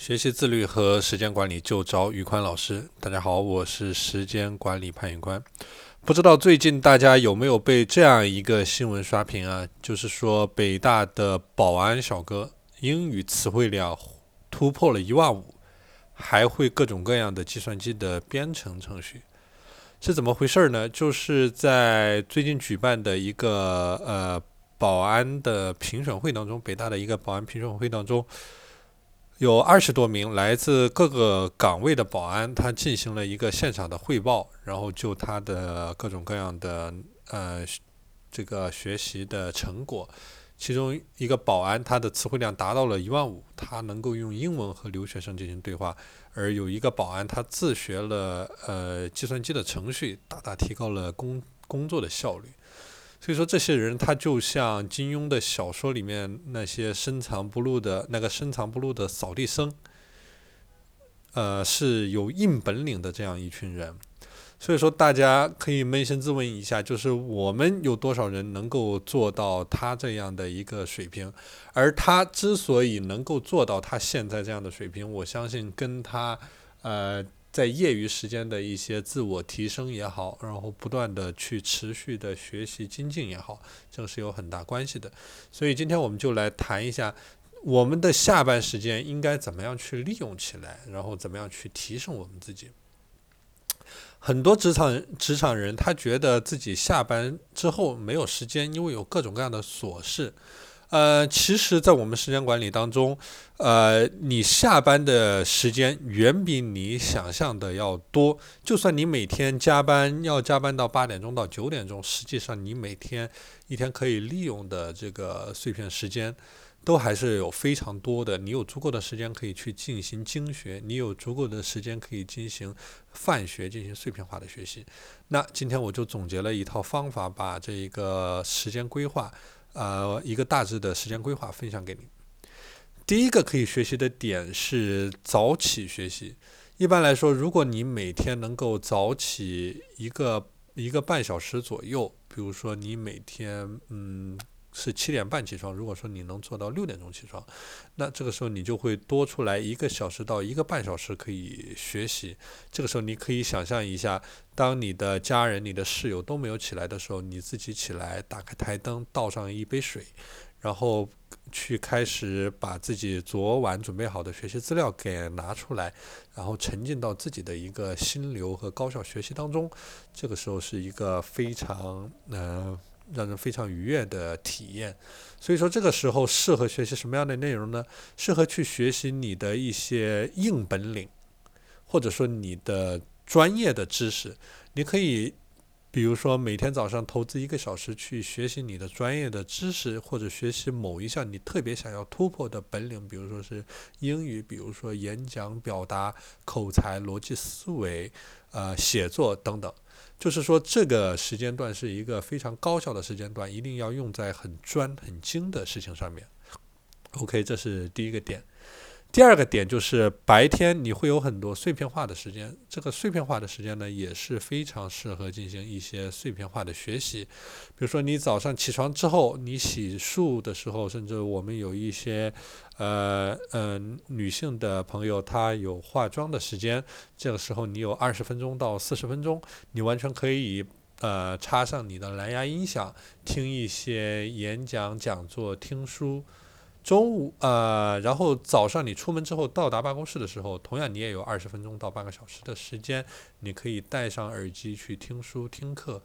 学习自律和时间管理就找宇宽老师。大家好，我是时间管理潘宇宽。不知道最近大家有没有被这样一个新闻刷屏啊？就是说北大的保安小哥英语词汇量突破了一万五，还会各种各样的计算机的编程程序，是怎么回事儿呢？就是在最近举办的一个呃保安的评选会当中，北大的一个保安评选会当中。有二十多名来自各个岗位的保安，他进行了一个现场的汇报，然后就他的各种各样的呃这个学习的成果，其中一个保安他的词汇量达到了一万五，他能够用英文和留学生进行对话，而有一个保安他自学了呃计算机的程序，大大提高了工工作的效率。所以说，这些人他就像金庸的小说里面那些深藏不露的那个深藏不露的扫地僧，呃，是有硬本领的这样一群人。所以说，大家可以扪心自问一下，就是我们有多少人能够做到他这样的一个水平？而他之所以能够做到他现在这样的水平，我相信跟他，呃。在业余时间的一些自我提升也好，然后不断的去持续的学习精进也好，这个是有很大关系的。所以今天我们就来谈一下，我们的下班时间应该怎么样去利用起来，然后怎么样去提升我们自己。很多职场职场人他觉得自己下班之后没有时间，因为有各种各样的琐事。呃，其实，在我们时间管理当中，呃，你下班的时间远比你想象的要多。就算你每天加班要加班到八点钟到九点钟，实际上你每天一天可以利用的这个碎片时间，都还是有非常多的。你有足够的时间可以去进行精学，你有足够的时间可以进行泛学，进行碎片化的学习。那今天我就总结了一套方法，把这一个时间规划。呃，一个大致的时间规划分享给你。第一个可以学习的点是早起学习。一般来说，如果你每天能够早起一个一个半小时左右，比如说你每天嗯。是七点半起床。如果说你能做到六点钟起床，那这个时候你就会多出来一个小时到一个半小时可以学习。这个时候你可以想象一下，当你的家人、你的室友都没有起来的时候，你自己起来，打开台灯，倒上一杯水，然后去开始把自己昨晚准备好的学习资料给拿出来，然后沉浸到自己的一个心流和高效学习当中。这个时候是一个非常嗯。让人非常愉悦的体验，所以说这个时候适合学习什么样的内容呢？适合去学习你的一些硬本领，或者说你的专业的知识。你可以，比如说每天早上投资一个小时去学习你的专业的知识，或者学习某一项你特别想要突破的本领，比如说是英语，比如说演讲表达、口才、逻辑思维、呃写作等等。就是说，这个时间段是一个非常高效的时间段，一定要用在很专、很精的事情上面。OK，这是第一个点。第二个点就是白天你会有很多碎片化的时间，这个碎片化的时间呢也是非常适合进行一些碎片化的学习。比如说你早上起床之后，你洗漱的时候，甚至我们有一些呃嗯女性的朋友，她有化妆的时间，这个时候你有二十分钟到四十分钟，你完全可以呃插上你的蓝牙音响，听一些演讲、讲座、听书。中午，呃，然后早上你出门之后到达办公室的时候，同样你也有二十分钟到半个小时的时间，你可以戴上耳机去听书听课。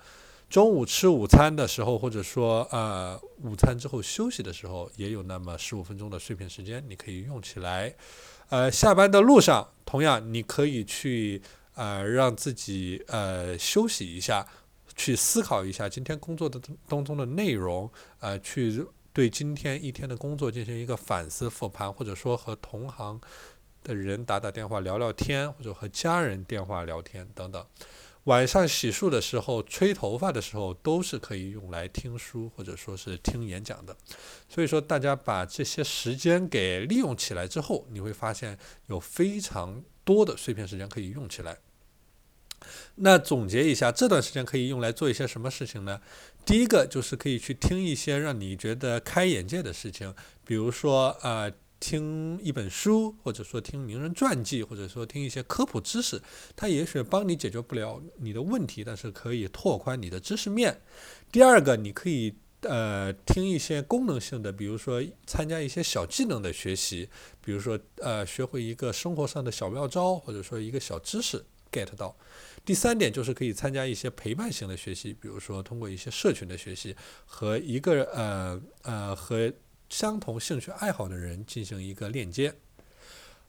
中午吃午餐的时候，或者说呃午餐之后休息的时候，也有那么十五分钟的碎片时间，你可以用起来。呃，下班的路上，同样你可以去呃让自己呃休息一下，去思考一下今天工作的当中的内容，呃去。对今天一天的工作进行一个反思复盘，或者说和同行的人打打电话聊聊天，或者和家人电话聊天等等。晚上洗漱的时候、吹头发的时候，都是可以用来听书或者说是听演讲的。所以说，大家把这些时间给利用起来之后，你会发现有非常多的碎片时间可以用起来。那总结一下，这段时间可以用来做一些什么事情呢？第一个就是可以去听一些让你觉得开眼界的事情，比如说，呃，听一本书，或者说听名人传记，或者说听一些科普知识，它也许帮你解决不了你的问题，但是可以拓宽你的知识面。第二个，你可以呃听一些功能性的，比如说参加一些小技能的学习，比如说呃学会一个生活上的小妙招，或者说一个小知识 get 到。第三点就是可以参加一些陪伴型的学习，比如说通过一些社群的学习和一个呃呃和。相同兴趣爱好的人进行一个链接。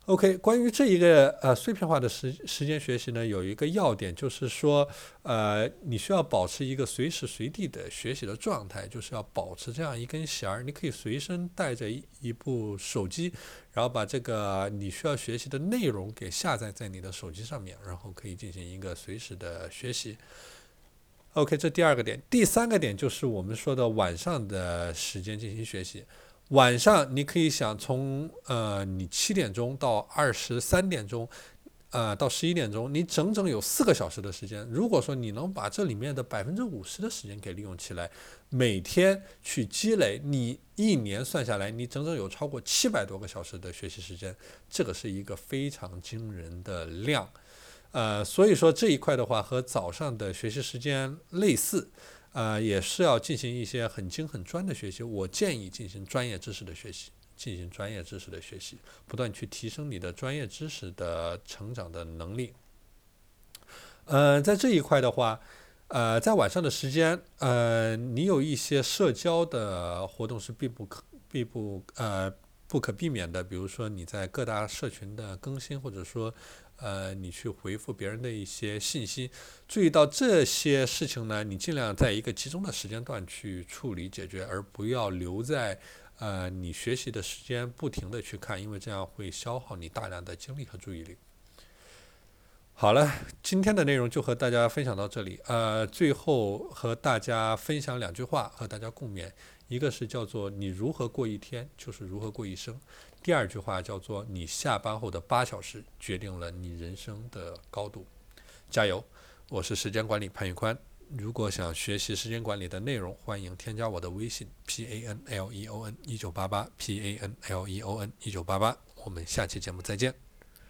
OK，关于这一个呃碎片化的时时间学习呢，有一个要点就是说，呃，你需要保持一个随时随地的学习的状态，就是要保持这样一根弦儿，你可以随身带着一一部手机，然后把这个你需要学习的内容给下载在你的手机上面，然后可以进行一个随时的学习。OK，这第二个点，第三个点就是我们说的晚上的时间进行学习。晚上你可以想从呃你七点钟到二十三点钟，呃到十一点钟，你整整有四个小时的时间。如果说你能把这里面的百分之五十的时间给利用起来，每天去积累，你一年算下来，你整整有超过七百多个小时的学习时间，这个是一个非常惊人的量。呃，所以说这一块的话和早上的学习时间类似。呃，也是要进行一些很精很专的学习。我建议进行专业知识的学习，进行专业知识的学习，不断去提升你的专业知识的成长的能力。呃，在这一块的话，呃，在晚上的时间，呃，你有一些社交的活动是必不可、必不呃不可避免的，比如说你在各大社群的更新，或者说。呃，你去回复别人的一些信息，注意到这些事情呢，你尽量在一个集中的时间段去处理解决，而不要留在呃你学习的时间不停的去看，因为这样会消耗你大量的精力和注意力。好了，今天的内容就和大家分享到这里。呃，最后和大家分享两句话，和大家共勉。一个是叫做“你如何过一天，就是如何过一生”。第二句话叫做“你下班后的八小时，决定了你人生的高度”。加油！我是时间管理潘玉宽。如果想学习时间管理的内容，欢迎添加我的微信 p a n l e o n 一九八八 p a n l e o n 一九八八。我们下期节目再见。